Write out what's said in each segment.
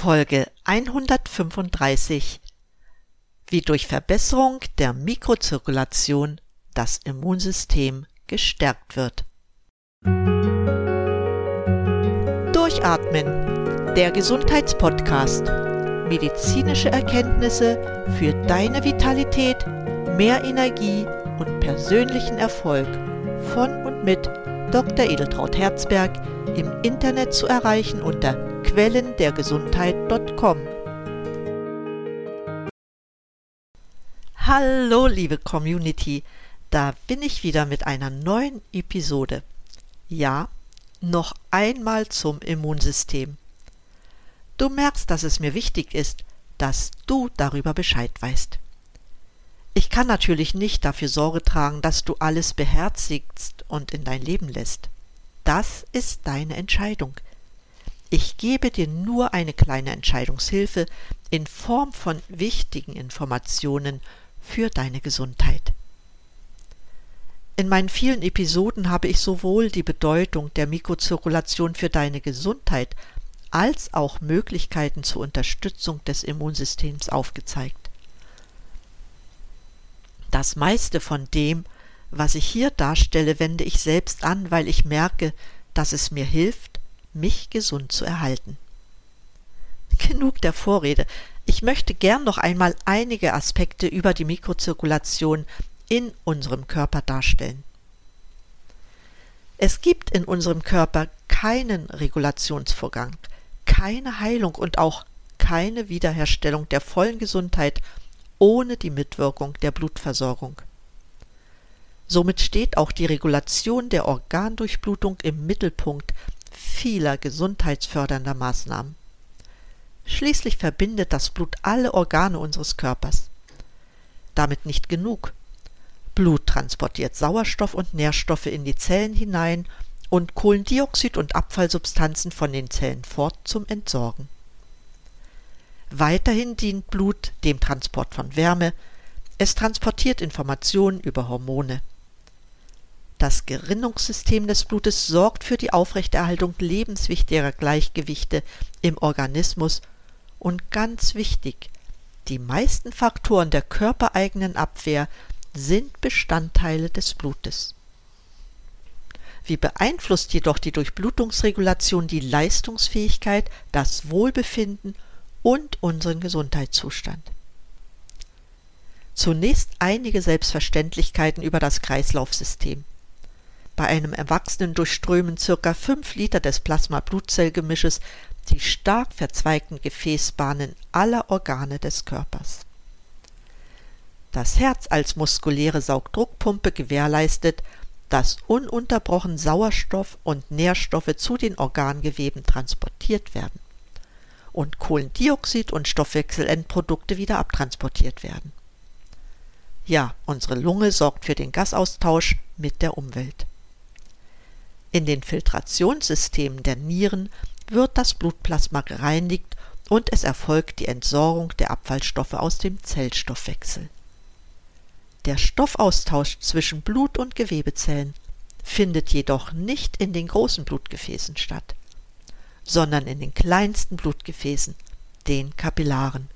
Folge 135 Wie durch Verbesserung der Mikrozirkulation das Immunsystem gestärkt wird. Durchatmen, der Gesundheitspodcast. Medizinische Erkenntnisse für deine Vitalität, mehr Energie und persönlichen Erfolg von und mit Dr. Edeltraut Herzberg im Internet zu erreichen unter quellendergesundheit.com. Hallo liebe Community, da bin ich wieder mit einer neuen Episode. Ja, noch einmal zum Immunsystem. Du merkst, dass es mir wichtig ist, dass du darüber Bescheid weißt. Ich kann natürlich nicht dafür Sorge tragen, dass du alles beherzigst und in dein Leben lässt. Das ist deine Entscheidung. Ich gebe dir nur eine kleine Entscheidungshilfe in Form von wichtigen Informationen für deine Gesundheit. In meinen vielen Episoden habe ich sowohl die Bedeutung der Mikrozirkulation für deine Gesundheit als auch Möglichkeiten zur Unterstützung des Immunsystems aufgezeigt. Das meiste von dem, was ich hier darstelle, wende ich selbst an, weil ich merke, dass es mir hilft, mich gesund zu erhalten. Genug der Vorrede. Ich möchte gern noch einmal einige Aspekte über die Mikrozirkulation in unserem Körper darstellen. Es gibt in unserem Körper keinen Regulationsvorgang, keine Heilung und auch keine Wiederherstellung der vollen Gesundheit ohne die Mitwirkung der Blutversorgung. Somit steht auch die Regulation der Organdurchblutung im Mittelpunkt vieler gesundheitsfördernder Maßnahmen. Schließlich verbindet das Blut alle Organe unseres Körpers. Damit nicht genug. Blut transportiert Sauerstoff und Nährstoffe in die Zellen hinein und Kohlendioxid und Abfallsubstanzen von den Zellen fort zum Entsorgen. Weiterhin dient Blut dem Transport von Wärme, es transportiert Informationen über Hormone. Das Gerinnungssystem des Blutes sorgt für die Aufrechterhaltung lebenswichtiger Gleichgewichte im Organismus und ganz wichtig, die meisten Faktoren der körpereigenen Abwehr sind Bestandteile des Blutes. Wie beeinflusst jedoch die Durchblutungsregulation die Leistungsfähigkeit, das Wohlbefinden und unseren Gesundheitszustand. Zunächst einige Selbstverständlichkeiten über das Kreislaufsystem. Bei einem Erwachsenen durchströmen circa 5 Liter des Plasma-Blutzellgemisches die stark verzweigten Gefäßbahnen aller Organe des Körpers. Das Herz als muskuläre Saugdruckpumpe gewährleistet, dass ununterbrochen Sauerstoff und Nährstoffe zu den Organgeweben transportiert werden und Kohlendioxid und Stoffwechselendprodukte wieder abtransportiert werden. Ja, unsere Lunge sorgt für den Gasaustausch mit der Umwelt. In den Filtrationssystemen der Nieren wird das Blutplasma gereinigt und es erfolgt die Entsorgung der Abfallstoffe aus dem Zellstoffwechsel. Der Stoffaustausch zwischen Blut und Gewebezellen findet jedoch nicht in den großen Blutgefäßen statt sondern in den kleinsten Blutgefäßen, den Kapillaren.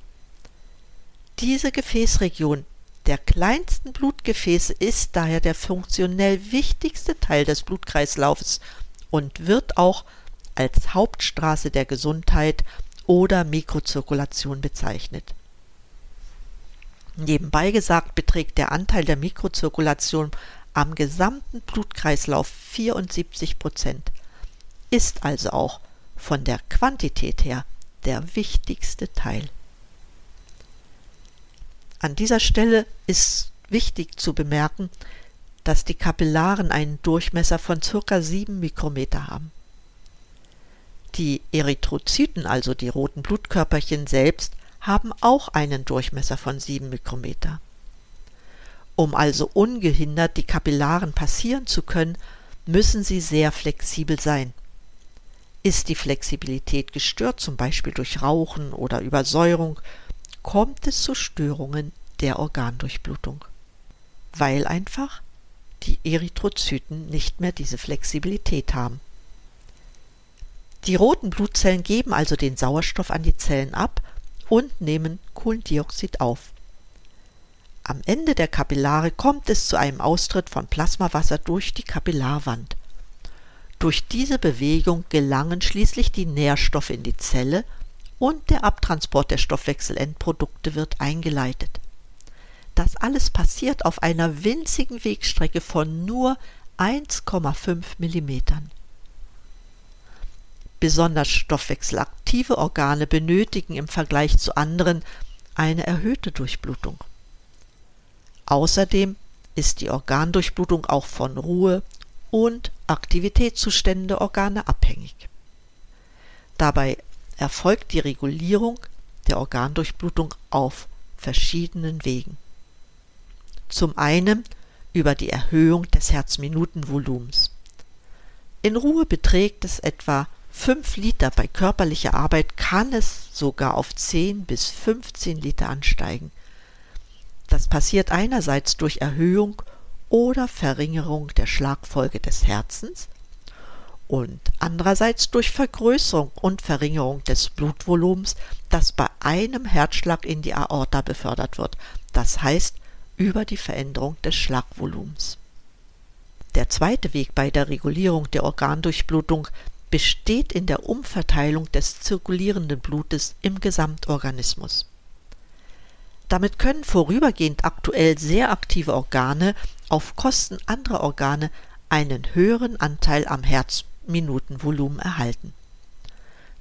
Diese Gefäßregion der kleinsten Blutgefäße ist daher der funktionell wichtigste Teil des Blutkreislaufes und wird auch als Hauptstraße der Gesundheit oder Mikrozirkulation bezeichnet. Nebenbei gesagt beträgt der Anteil der Mikrozirkulation am gesamten Blutkreislauf 74 Prozent, ist also auch von der Quantität her der wichtigste Teil. An dieser Stelle ist wichtig zu bemerken, dass die Kapillaren einen Durchmesser von ca. 7 Mikrometer haben. Die Erythrozyten, also die roten Blutkörperchen selbst, haben auch einen Durchmesser von 7 Mikrometer. Um also ungehindert die Kapillaren passieren zu können, müssen sie sehr flexibel sein. Ist die Flexibilität gestört, zum Beispiel durch Rauchen oder Übersäuerung, kommt es zu Störungen der Organdurchblutung, weil einfach die Erythrozyten nicht mehr diese Flexibilität haben. Die roten Blutzellen geben also den Sauerstoff an die Zellen ab und nehmen Kohlendioxid auf. Am Ende der Kapillare kommt es zu einem Austritt von Plasmawasser durch die Kapillarwand. Durch diese Bewegung gelangen schließlich die Nährstoffe in die Zelle und der Abtransport der Stoffwechselendprodukte wird eingeleitet. Das alles passiert auf einer winzigen Wegstrecke von nur 1,5 Millimetern. Besonders stoffwechselaktive Organe benötigen im Vergleich zu anderen eine erhöhte Durchblutung. Außerdem ist die Organdurchblutung auch von Ruhe und Aktivitätszuständen der Organe abhängig. Dabei erfolgt die Regulierung der Organdurchblutung auf verschiedenen Wegen. Zum einen über die Erhöhung des Herzminutenvolumens. In Ruhe beträgt es etwa 5 Liter, bei körperlicher Arbeit kann es sogar auf 10 bis 15 Liter ansteigen. Das passiert einerseits durch Erhöhung oder Verringerung der Schlagfolge des Herzens und andererseits durch Vergrößerung und Verringerung des Blutvolumens, das bei einem Herzschlag in die Aorta befördert wird, das heißt über die Veränderung des Schlagvolumens. Der zweite Weg bei der Regulierung der Organdurchblutung besteht in der Umverteilung des zirkulierenden Blutes im Gesamtorganismus. Damit können vorübergehend aktuell sehr aktive Organe auf Kosten anderer Organe einen höheren Anteil am Herz Minutenvolumen erhalten.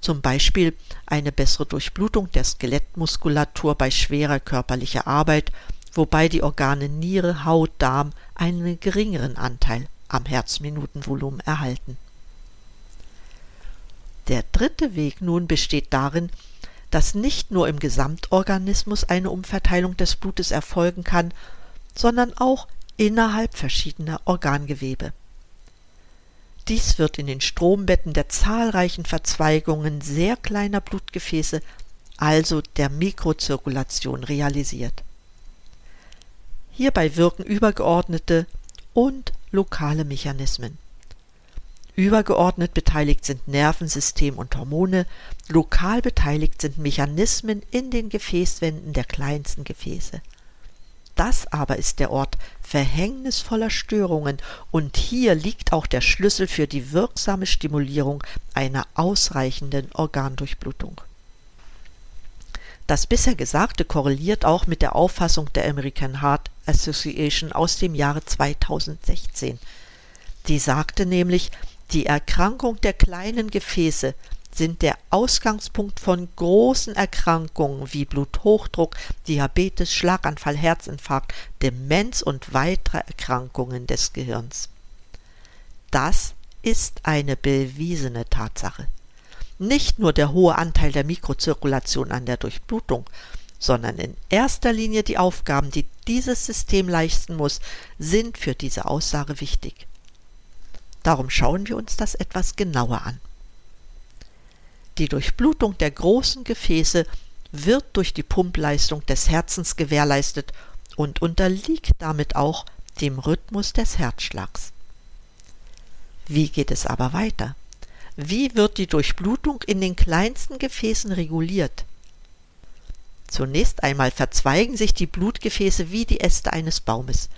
Zum Beispiel eine bessere Durchblutung der Skelettmuskulatur bei schwerer körperlicher Arbeit, wobei die Organe Niere, Haut, Darm einen geringeren Anteil am Herzminutenvolumen erhalten. Der dritte Weg nun besteht darin, dass nicht nur im Gesamtorganismus eine Umverteilung des Blutes erfolgen kann, sondern auch innerhalb verschiedener Organgewebe. Dies wird in den Strombetten der zahlreichen Verzweigungen sehr kleiner Blutgefäße, also der Mikrozirkulation, realisiert. Hierbei wirken übergeordnete und lokale Mechanismen. Übergeordnet beteiligt sind Nervensystem und Hormone, lokal beteiligt sind Mechanismen in den Gefäßwänden der kleinsten Gefäße. Das aber ist der Ort verhängnisvoller Störungen, und hier liegt auch der Schlüssel für die wirksame Stimulierung einer ausreichenden Organdurchblutung. Das bisher Gesagte korreliert auch mit der Auffassung der American Heart Association aus dem Jahre 2016. Die sagte nämlich, die Erkrankung der kleinen Gefäße sind der Ausgangspunkt von großen Erkrankungen wie Bluthochdruck, Diabetes, Schlaganfall, Herzinfarkt, Demenz und weitere Erkrankungen des Gehirns. Das ist eine bewiesene Tatsache. Nicht nur der hohe Anteil der Mikrozirkulation an der Durchblutung, sondern in erster Linie die Aufgaben, die dieses System leisten muss, sind für diese Aussage wichtig. Darum schauen wir uns das etwas genauer an. Die Durchblutung der großen Gefäße wird durch die Pumpleistung des Herzens gewährleistet und unterliegt damit auch dem Rhythmus des Herzschlags. Wie geht es aber weiter? Wie wird die Durchblutung in den kleinsten Gefäßen reguliert? Zunächst einmal verzweigen sich die Blutgefäße wie die Äste eines Baumes,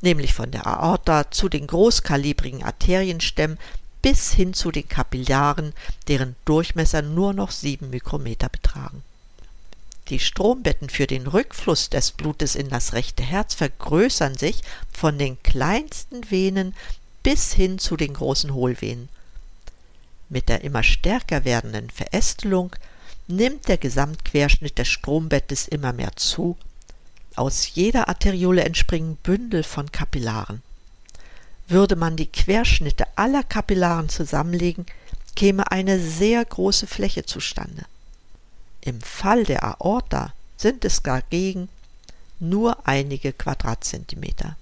nämlich von der Aorta zu den großkalibrigen Arterienstämmen bis hin zu den Kapillaren, deren Durchmesser nur noch sieben Mikrometer betragen. Die Strombetten für den Rückfluss des Blutes in das rechte Herz vergrößern sich von den kleinsten Venen bis hin zu den großen Hohlvenen. Mit der immer stärker werdenden Verästelung nimmt der Gesamtquerschnitt des Strombettes immer mehr zu. Aus jeder Arteriole entspringen Bündel von Kapillaren. Würde man die Querschnitte aller Kapillaren zusammenlegen, käme eine sehr große Fläche zustande. Im Fall der Aorta sind es dagegen nur einige Quadratzentimeter.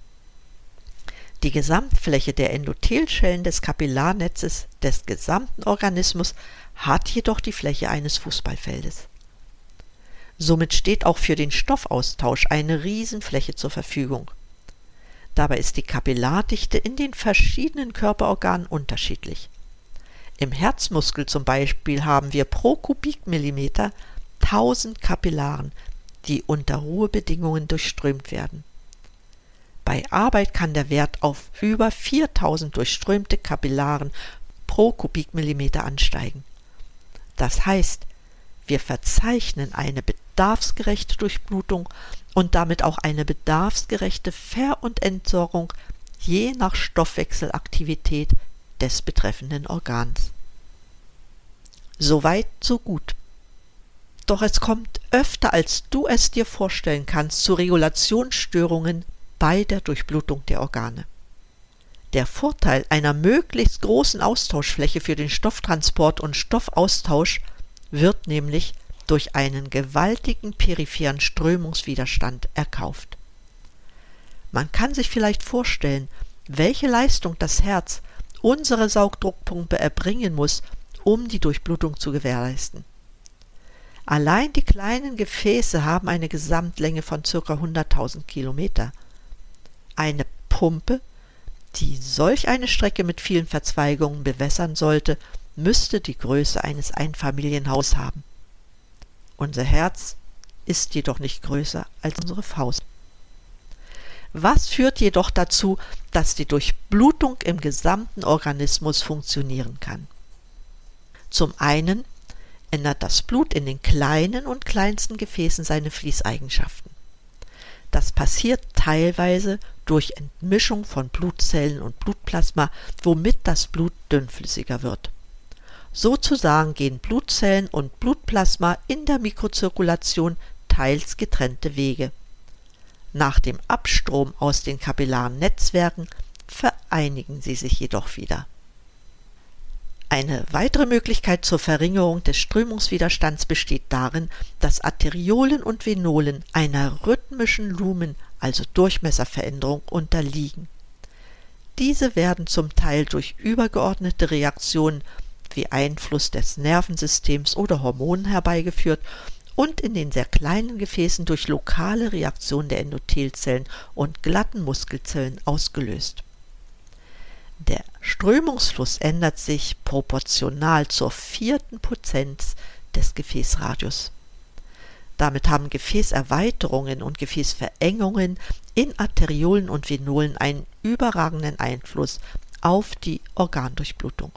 Die Gesamtfläche der Endothelschellen des Kapillarnetzes des gesamten Organismus hat jedoch die Fläche eines Fußballfeldes. Somit steht auch für den Stoffaustausch eine Riesenfläche zur Verfügung. Dabei ist die Kapillardichte in den verschiedenen Körperorganen unterschiedlich. Im Herzmuskel zum Beispiel haben wir pro Kubikmillimeter 1000 Kapillaren, die unter Ruhebedingungen durchströmt werden. Bei Arbeit kann der Wert auf über 4000 durchströmte Kapillaren pro Kubikmillimeter ansteigen. Das heißt, wir verzeichnen eine bedarfsgerechte Durchblutung und damit auch eine bedarfsgerechte Ver- und Entsorgung je nach Stoffwechselaktivität des betreffenden Organs. Soweit, so gut. Doch es kommt öfter, als du es dir vorstellen kannst, zu Regulationsstörungen bei der Durchblutung der Organe. Der Vorteil einer möglichst großen Austauschfläche für den Stofftransport und Stoffaustausch wird nämlich durch einen gewaltigen peripheren Strömungswiderstand erkauft. Man kann sich vielleicht vorstellen, welche Leistung das Herz unsere Saugdruckpumpe erbringen muss, um die Durchblutung zu gewährleisten. Allein die kleinen Gefäße haben eine Gesamtlänge von ca. 100.000 Kilometer. Eine Pumpe, die solch eine Strecke mit vielen Verzweigungen bewässern sollte, müsste die Größe eines Einfamilienhaus haben. Unser Herz ist jedoch nicht größer als unsere Faust. Was führt jedoch dazu, dass die Durchblutung im gesamten Organismus funktionieren kann? Zum einen ändert das Blut in den kleinen und kleinsten Gefäßen seine Fließeigenschaften. Das passiert teilweise durch Entmischung von Blutzellen und Blutplasma, womit das Blut dünnflüssiger wird. Sozusagen gehen Blutzellen und Blutplasma in der Mikrozirkulation teils getrennte Wege. Nach dem Abstrom aus den kapillaren Netzwerken vereinigen sie sich jedoch wieder. Eine weitere Möglichkeit zur Verringerung des Strömungswiderstands besteht darin, dass Arteriolen und Venolen einer rhythmischen Lumen, also Durchmesserveränderung, unterliegen. Diese werden zum Teil durch übergeordnete Reaktionen wie Einfluss des Nervensystems oder Hormonen herbeigeführt und in den sehr kleinen Gefäßen durch lokale Reaktionen der Endothelzellen und glatten Muskelzellen ausgelöst. Der Strömungsfluss ändert sich proportional zur vierten Potenz des Gefäßradius. Damit haben Gefäßerweiterungen und Gefäßverengungen in Arteriolen und Venolen einen überragenden Einfluss auf die Organdurchblutung.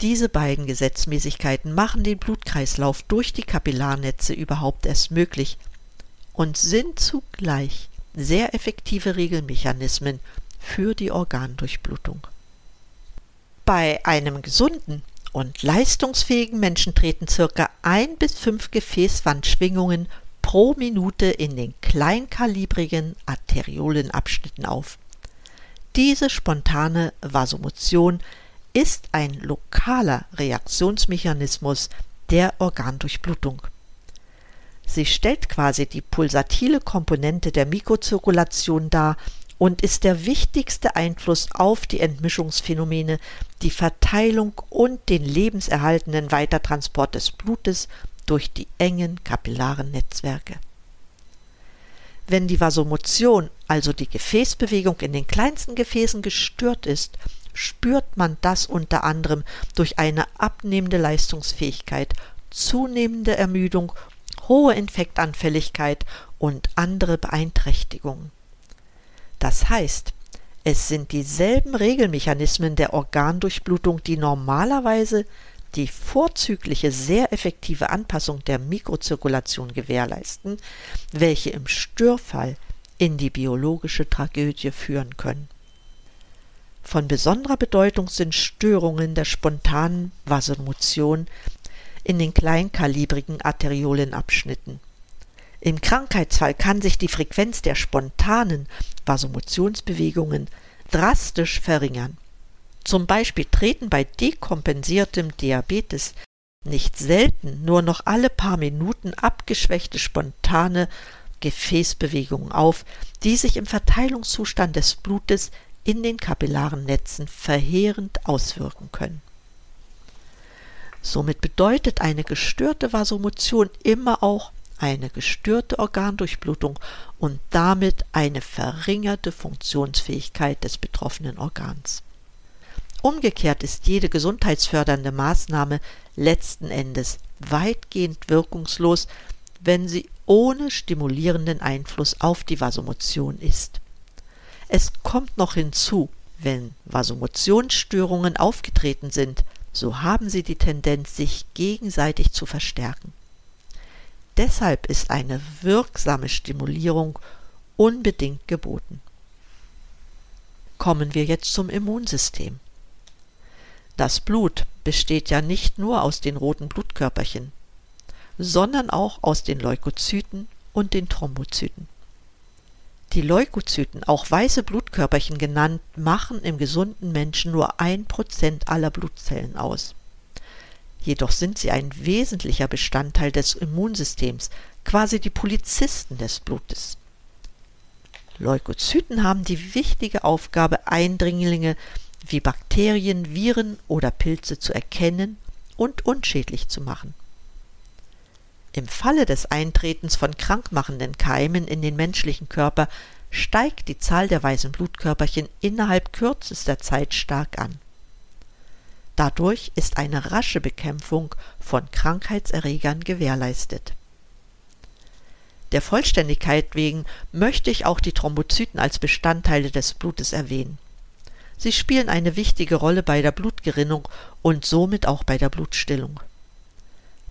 Diese beiden Gesetzmäßigkeiten machen den Blutkreislauf durch die Kapillarnetze überhaupt erst möglich und sind zugleich sehr effektive Regelmechanismen für die Organdurchblutung. Bei einem gesunden und leistungsfähigen Menschen treten circa ein bis fünf Gefäßwandschwingungen pro Minute in den kleinkalibrigen Arteriolenabschnitten auf. Diese spontane Vasomotion ist ein lokaler Reaktionsmechanismus der Organdurchblutung. Sie stellt quasi die pulsatile Komponente der Mikrozirkulation dar und ist der wichtigste Einfluss auf die Entmischungsphänomene, die Verteilung und den lebenserhaltenden Weitertransport des Blutes durch die engen kapillaren Netzwerke. Wenn die Vasomotion, also die Gefäßbewegung in den kleinsten Gefäßen gestört ist, spürt man das unter anderem durch eine abnehmende Leistungsfähigkeit, zunehmende Ermüdung, hohe Infektanfälligkeit und andere Beeinträchtigungen. Das heißt, es sind dieselben Regelmechanismen der Organdurchblutung, die normalerweise die vorzügliche, sehr effektive Anpassung der Mikrozirkulation gewährleisten, welche im Störfall in die biologische Tragödie führen können. Von besonderer Bedeutung sind Störungen der spontanen Vasomotion in den kleinkalibrigen Arteriolenabschnitten. Im Krankheitsfall kann sich die Frequenz der spontanen Vasomotionsbewegungen drastisch verringern. Zum Beispiel treten bei dekompensiertem Diabetes nicht selten nur noch alle paar Minuten abgeschwächte spontane Gefäßbewegungen auf, die sich im Verteilungszustand des Blutes in den kapillaren Netzen verheerend auswirken können. Somit bedeutet eine gestörte Vasomotion immer auch eine gestörte Organdurchblutung und damit eine verringerte Funktionsfähigkeit des betroffenen Organs. Umgekehrt ist jede gesundheitsfördernde Maßnahme letzten Endes weitgehend wirkungslos, wenn sie ohne stimulierenden Einfluss auf die Vasomotion ist. Es kommt noch hinzu, wenn Vasomotionsstörungen aufgetreten sind, so haben sie die Tendenz, sich gegenseitig zu verstärken. Deshalb ist eine wirksame Stimulierung unbedingt geboten. Kommen wir jetzt zum Immunsystem. Das Blut besteht ja nicht nur aus den roten Blutkörperchen, sondern auch aus den Leukozyten und den Thrombozyten. Die Leukozyten, auch weiße Blutkörperchen genannt, machen im gesunden Menschen nur ein Prozent aller Blutzellen aus. Jedoch sind sie ein wesentlicher Bestandteil des Immunsystems, quasi die Polizisten des Blutes. Leukozyten haben die wichtige Aufgabe, Eindringlinge wie Bakterien, Viren oder Pilze zu erkennen und unschädlich zu machen. Im Falle des Eintretens von krankmachenden Keimen in den menschlichen Körper steigt die Zahl der weißen Blutkörperchen innerhalb kürzester Zeit stark an. Dadurch ist eine rasche Bekämpfung von Krankheitserregern gewährleistet. Der Vollständigkeit wegen möchte ich auch die Thrombozyten als Bestandteile des Blutes erwähnen. Sie spielen eine wichtige Rolle bei der Blutgerinnung und somit auch bei der Blutstillung.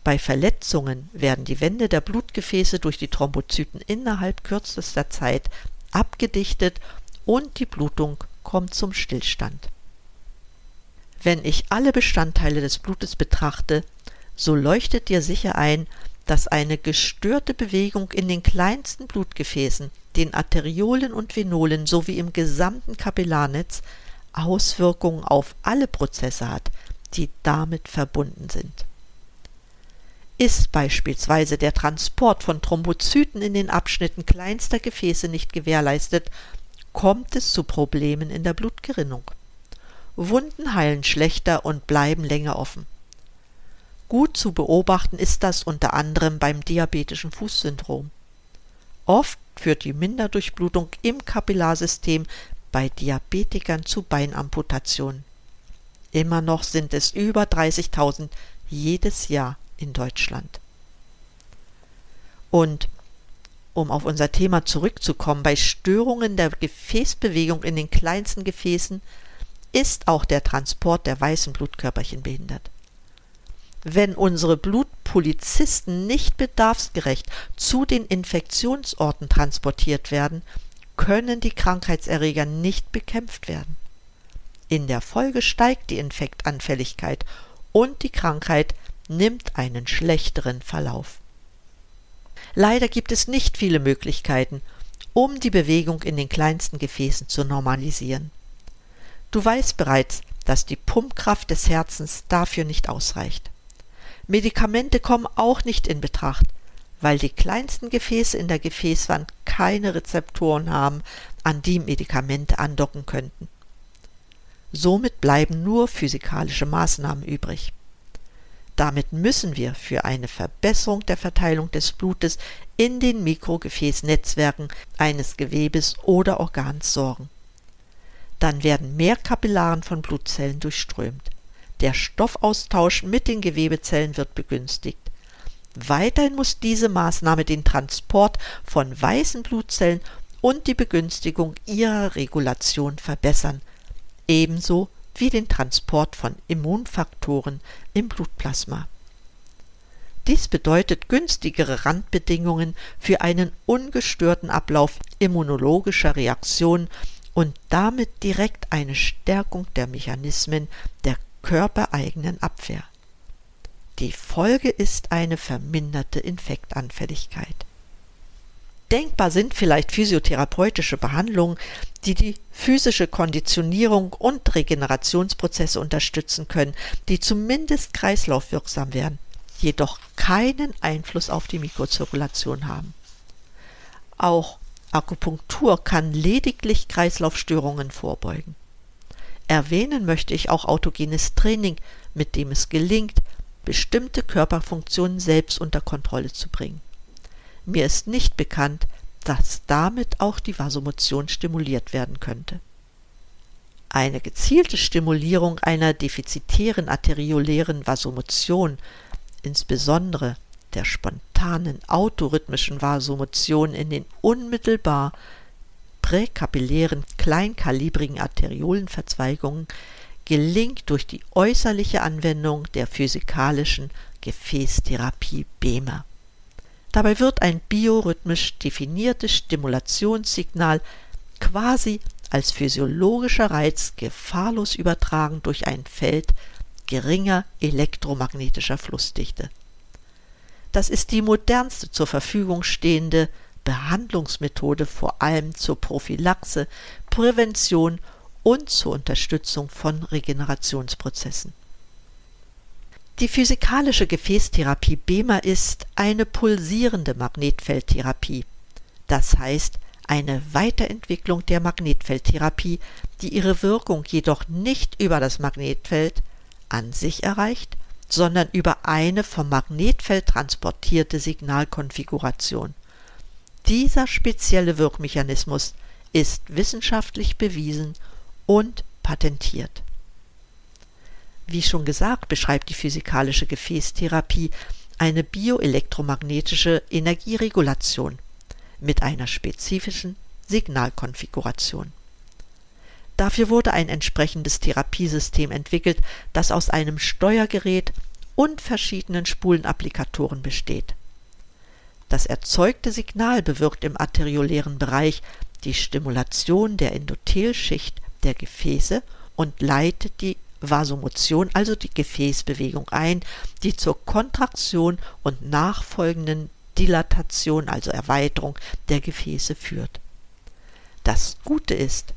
Bei Verletzungen werden die Wände der Blutgefäße durch die Thrombozyten innerhalb kürzester Zeit abgedichtet und die Blutung kommt zum Stillstand. Wenn ich alle Bestandteile des Blutes betrachte, so leuchtet dir sicher ein, dass eine gestörte Bewegung in den kleinsten Blutgefäßen, den Arteriolen und Venolen sowie im gesamten Kapillarnetz Auswirkungen auf alle Prozesse hat, die damit verbunden sind. Ist beispielsweise der Transport von Thrombozyten in den Abschnitten kleinster Gefäße nicht gewährleistet, kommt es zu Problemen in der Blutgerinnung. Wunden heilen schlechter und bleiben länger offen. Gut zu beobachten ist das unter anderem beim diabetischen Fußsyndrom. Oft führt die Minderdurchblutung im Kapillarsystem bei Diabetikern zu Beinamputationen. Immer noch sind es über 30.000 jedes Jahr in Deutschland. Und um auf unser Thema zurückzukommen, bei Störungen der Gefäßbewegung in den kleinsten Gefäßen ist auch der Transport der weißen Blutkörperchen behindert. Wenn unsere Blutpolizisten nicht bedarfsgerecht zu den Infektionsorten transportiert werden, können die Krankheitserreger nicht bekämpft werden. In der Folge steigt die Infektanfälligkeit und die Krankheit nimmt einen schlechteren Verlauf. Leider gibt es nicht viele Möglichkeiten, um die Bewegung in den kleinsten Gefäßen zu normalisieren. Du weißt bereits, dass die Pumpkraft des Herzens dafür nicht ausreicht. Medikamente kommen auch nicht in Betracht, weil die kleinsten Gefäße in der Gefäßwand keine Rezeptoren haben, an die Medikamente andocken könnten. Somit bleiben nur physikalische Maßnahmen übrig. Damit müssen wir für eine Verbesserung der Verteilung des Blutes in den Mikrogefäßnetzwerken eines Gewebes oder Organs sorgen. Dann werden mehr Kapillaren von Blutzellen durchströmt. Der Stoffaustausch mit den Gewebezellen wird begünstigt. Weiterhin muss diese Maßnahme den Transport von weißen Blutzellen und die Begünstigung ihrer Regulation verbessern, ebenso wie den Transport von Immunfaktoren im Blutplasma. Dies bedeutet günstigere Randbedingungen für einen ungestörten Ablauf immunologischer Reaktionen und damit direkt eine Stärkung der Mechanismen der körpereigenen Abwehr. Die Folge ist eine verminderte Infektanfälligkeit. Denkbar sind vielleicht physiotherapeutische Behandlungen, die die physische Konditionierung und Regenerationsprozesse unterstützen können, die zumindest kreislaufwirksam werden, jedoch keinen Einfluss auf die Mikrozirkulation haben. Auch Akupunktur kann lediglich Kreislaufstörungen vorbeugen. Erwähnen möchte ich auch autogenes Training, mit dem es gelingt, bestimmte Körperfunktionen selbst unter Kontrolle zu bringen. Mir ist nicht bekannt, dass damit auch die Vasomotion stimuliert werden könnte. Eine gezielte Stimulierung einer defizitären arteriolären Vasomotion, insbesondere der spontanen autorhythmischen Vasomotion in den unmittelbar präkapillären kleinkalibrigen Arteriolenverzweigungen, gelingt durch die äußerliche Anwendung der physikalischen Gefäßtherapie BEMA. Dabei wird ein biorhythmisch definiertes Stimulationssignal quasi als physiologischer Reiz gefahrlos übertragen durch ein Feld geringer elektromagnetischer Flussdichte. Das ist die modernste zur Verfügung stehende Behandlungsmethode vor allem zur Prophylaxe, Prävention und zur Unterstützung von Regenerationsprozessen. Die physikalische Gefäßtherapie BEMA ist eine pulsierende Magnetfeldtherapie, das heißt eine Weiterentwicklung der Magnetfeldtherapie, die ihre Wirkung jedoch nicht über das Magnetfeld an sich erreicht, sondern über eine vom Magnetfeld transportierte Signalkonfiguration. Dieser spezielle Wirkmechanismus ist wissenschaftlich bewiesen und patentiert. Wie schon gesagt, beschreibt die physikalische Gefäßtherapie eine bioelektromagnetische Energieregulation mit einer spezifischen Signalkonfiguration. Dafür wurde ein entsprechendes Therapiesystem entwickelt, das aus einem Steuergerät und verschiedenen Spulenapplikatoren besteht. Das erzeugte Signal bewirkt im arteriolären Bereich die Stimulation der Endothelschicht der Gefäße und leitet die Vasomotion, also die Gefäßbewegung ein, die zur Kontraktion und nachfolgenden Dilatation, also Erweiterung der Gefäße führt. Das Gute ist,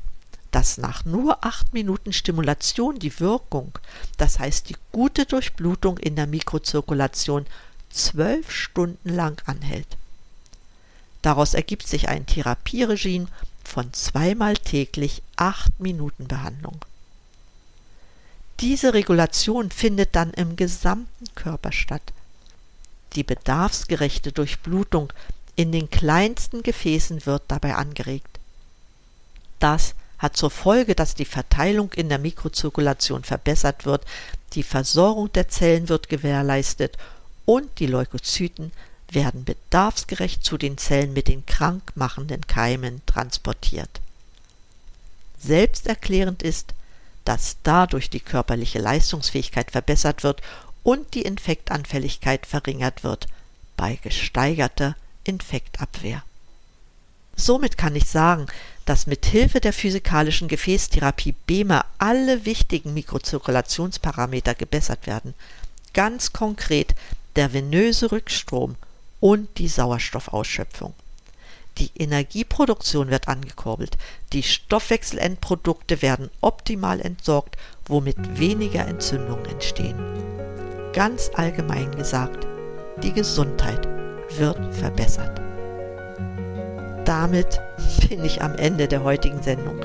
dass nach nur acht Minuten Stimulation die Wirkung, das heißt die gute Durchblutung in der Mikrozirkulation, zwölf Stunden lang anhält. Daraus ergibt sich ein Therapieregime von zweimal täglich acht Minuten Behandlung. Diese Regulation findet dann im gesamten Körper statt. Die bedarfsgerechte Durchblutung in den kleinsten Gefäßen wird dabei angeregt. Das hat zur Folge, dass die Verteilung in der Mikrozirkulation verbessert wird, die Versorgung der Zellen wird gewährleistet und die Leukozyten werden bedarfsgerecht zu den Zellen mit den krankmachenden Keimen transportiert. Selbsterklärend ist, dass dadurch die körperliche Leistungsfähigkeit verbessert wird und die Infektanfälligkeit verringert wird bei gesteigerter Infektabwehr. Somit kann ich sagen, dass mit Hilfe der physikalischen Gefäßtherapie BEMA alle wichtigen Mikrozirkulationsparameter gebessert werden. Ganz konkret der venöse Rückstrom und die Sauerstoffausschöpfung. Die Energieproduktion wird angekurbelt, die Stoffwechselendprodukte werden optimal entsorgt, womit weniger Entzündungen entstehen. Ganz allgemein gesagt, die Gesundheit wird verbessert. Damit bin ich am Ende der heutigen Sendung.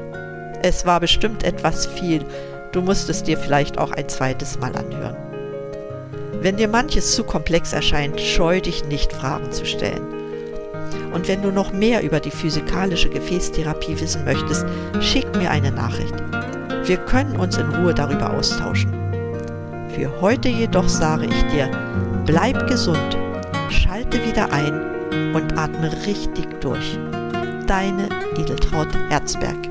Es war bestimmt etwas viel, du musst es dir vielleicht auch ein zweites Mal anhören. Wenn dir manches zu komplex erscheint, scheu dich nicht, Fragen zu stellen. Und wenn du noch mehr über die physikalische Gefäßtherapie wissen möchtest, schick mir eine Nachricht. Wir können uns in Ruhe darüber austauschen. Für heute jedoch sage ich dir, bleib gesund, schalte wieder ein und atme richtig durch. Deine Edeltraut Herzberg.